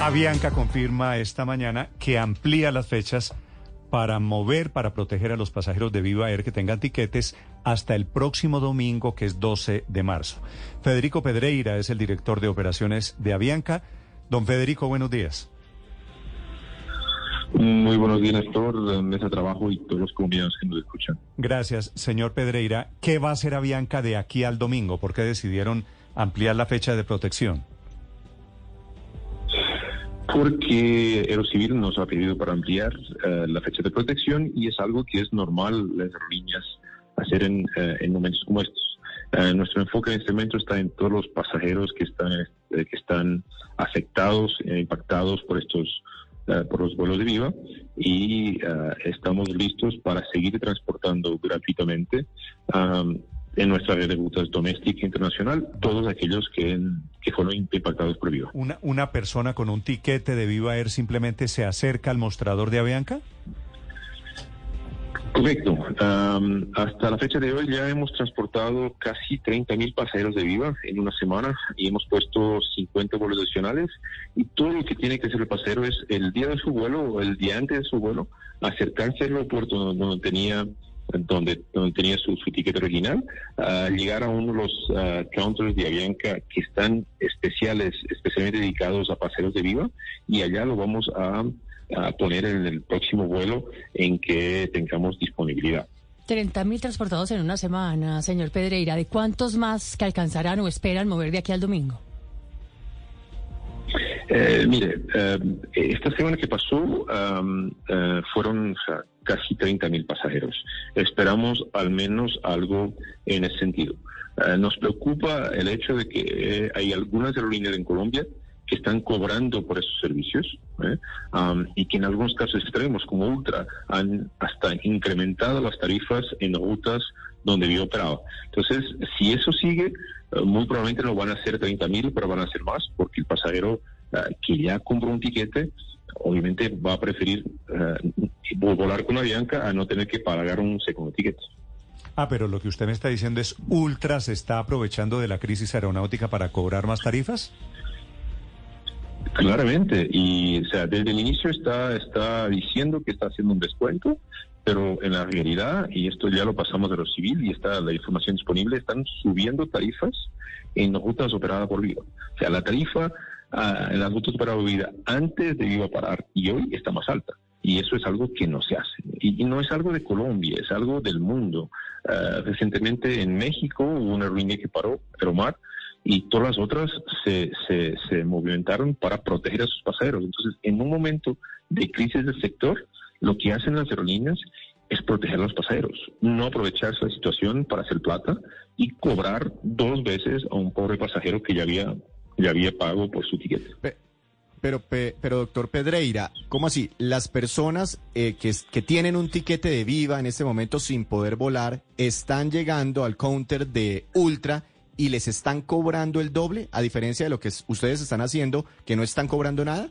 Avianca confirma esta mañana que amplía las fechas para mover, para proteger a los pasajeros de Viva Air que tengan tiquetes hasta el próximo domingo, que es 12 de marzo. Federico Pedreira es el director de operaciones de Avianca. Don Federico, buenos días. Muy buenos días, Néstor, mesa de trabajo y todos los colombianos que nos escuchan. Gracias, señor Pedreira. ¿Qué va a hacer Avianca de aquí al domingo? ¿Por qué decidieron ampliar la fecha de protección? Porque Aerocivil nos ha pedido para ampliar uh, la fecha de protección y es algo que es normal las aerolíneas hacer en, uh, en momentos como estos. Uh, nuestro enfoque en este momento está en todos los pasajeros que están, que están afectados, e impactados por estos por los vuelos de Viva y estamos listos para seguir transportando gratuitamente um, en nuestra red de rutas doméstica e internacional todos aquellos que, que fueron impactados por Viva. ¿Una, ¿Una persona con un tiquete de Viva Air simplemente se acerca al mostrador de Avianca? Correcto. Um, hasta la fecha de hoy ya hemos transportado casi 30 mil pasajeros de Viva en una semana y hemos puesto 50 vuelos adicionales. Y todo lo que tiene que hacer el pasajero es el día de su vuelo o el día antes de su vuelo acercarse al aeropuerto donde tenía donde, donde tenía su, su ticket original, uh, llegar a uno de los uh, counters de Avianca que están especiales, especialmente dedicados a pasajeros de Viva, y allá lo vamos a a poner en el próximo vuelo en que tengamos disponibilidad. 30 mil transportados en una semana, señor Pedreira. ¿De cuántos más que alcanzarán o esperan mover de aquí al domingo? Eh, mire, eh, esta semana que pasó um, uh, fueron o sea, casi 30 mil pasajeros. Esperamos al menos algo en ese sentido. Uh, nos preocupa el hecho de que hay algunas aerolíneas en Colombia que están cobrando por esos servicios ¿eh? um, y que en algunos casos extremos, como Ultra, han hasta incrementado las tarifas en rutas donde yo operaba. Entonces, si eso sigue, muy probablemente no van a ser 30 mil, pero van a ser más, porque el pasajero que ya compró un tiquete, obviamente va a preferir volar con Avianca a no tener que pagar un segundo tiquete. Ah, pero lo que usted me está diciendo es, ¿Ultra se está aprovechando de la crisis aeronáutica para cobrar más tarifas? Claramente, y o sea, desde el inicio está, está diciendo que está haciendo un descuento, pero en la realidad, y esto ya lo pasamos de lo civil y está la información disponible, están subiendo tarifas en rutas operadas por Viva. O sea, la tarifa uh, operadas por Viva antes de Viva parar y hoy está más alta. Y eso es algo que no se hace. Y, no es algo de Colombia, es algo del mundo. Uh, recientemente en México hubo una aerolínea que paró, Aeromar, y todas las otras se, se, se, movimentaron para proteger a sus pasajeros. Entonces, en un momento de crisis del sector, lo que hacen las aerolíneas es proteger a los pasajeros, no aprovechar esa situación para hacer plata y cobrar dos veces a un pobre pasajero que ya había, ya había pago por su tiquete. Pero, pero, doctor Pedreira, ¿cómo así? Las personas eh, que, que tienen un tiquete de viva en este momento sin poder volar están llegando al counter de Ultra y les están cobrando el doble, a diferencia de lo que ustedes están haciendo, que no están cobrando nada?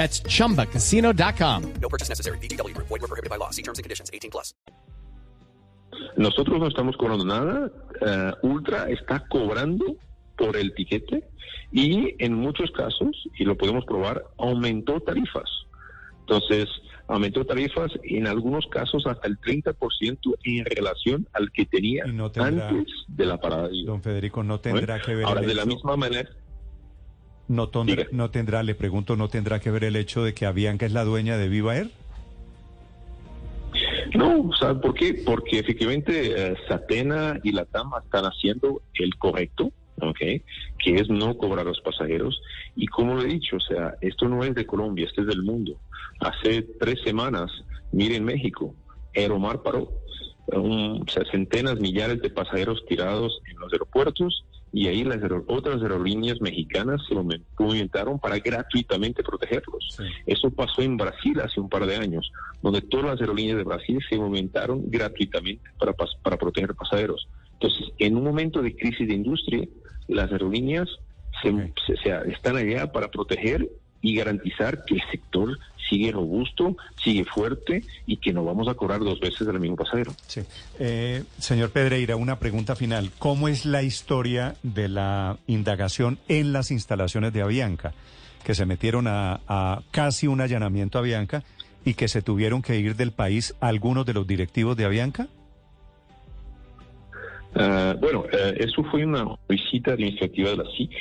That's chumbacasino.com. No purchase necessary. BGW. Void were prohibited by law. See terms and conditions 18 plus. Nosotros no estamos cobrando nada. Uh, Ultra está cobrando por el tiquete y en muchos casos, y lo podemos probar, aumentó tarifas. Entonces, aumentó tarifas en algunos casos hasta el 30% en relación al que tenía no tendrá- antes de la parada. Don Federico, no tendrá Bueno, que ver Ahora, de la hecho- misma manera, no, tondrá- no tendrá, le pregunto, no tendrá que ver el hecho de que Avianca es la dueña de Viva Air? No, ¿sabe por qué? Porque efectivamente eh, Satena y la TAM están haciendo el correcto, ¿ok? Que es no cobrar a los pasajeros. Y como lo he dicho, o sea, esto no es de Colombia, esto es del mundo. Hace tres semanas, miren México, Aeromar paró. Un- o sea, centenas, millares de pasajeros tirados en los aeropuertos y ahí las otras aerolíneas mexicanas se movimentaron para gratuitamente protegerlos. Sí. Eso pasó en Brasil hace un par de años, donde todas las aerolíneas de Brasil se movimentaron gratuitamente para, para proteger pasajeros. Entonces, en un momento de crisis de industria, las aerolíneas se, se- están allá para proteger y garantizar que el sector sigue robusto, sigue fuerte y que no vamos a cobrar dos veces al mismo pasajero. Sí. Eh, señor Pedreira, una pregunta final. ¿Cómo es la historia de la indagación en las instalaciones de Avianca? Que se metieron a, a casi un allanamiento a Avianca y que se tuvieron que ir del país algunos de los directivos de Avianca. Ah, bueno, eh, eso fue una visita administrativa de la SIC,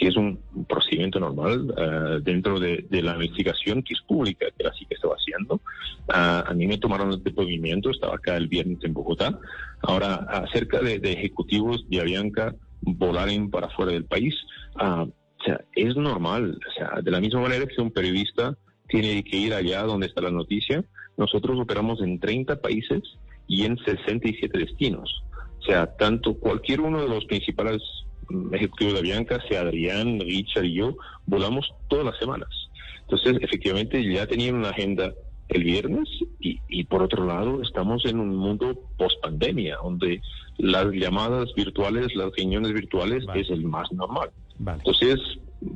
que es un procedimiento normal ah, dentro de, de la investigación que es pública que la SIC estaba haciendo. Ah, a mí me tomaron el movimiento, estaba acá el viernes en Bogotá. Ahora, acerca de, de ejecutivos de Avianca volaren para fuera del país, ah, o sea, es normal. O sea, de la misma manera que un periodista tiene que ir allá donde está la noticia, nosotros operamos en 30 países y en 67 destinos. O sea, tanto cualquier uno de los principales ejecutivos de Avianca, sea Adrián, Richard y yo, volamos todas las semanas. Entonces, efectivamente, ya tenían una agenda el viernes y, y por otro lado, estamos en un mundo post pandemia, donde las llamadas virtuales, las reuniones virtuales Vale. es el más normal. Vale. Entonces,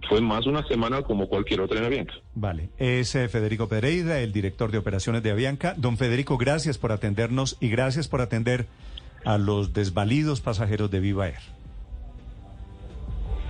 fue más una semana como cualquier otra en Avianca. Vale. Es eh, Federico Pedreira, el director de operaciones de Avianca. Don Federico, gracias por atendernos y gracias por atender a los desvalidos pasajeros de Viva Air.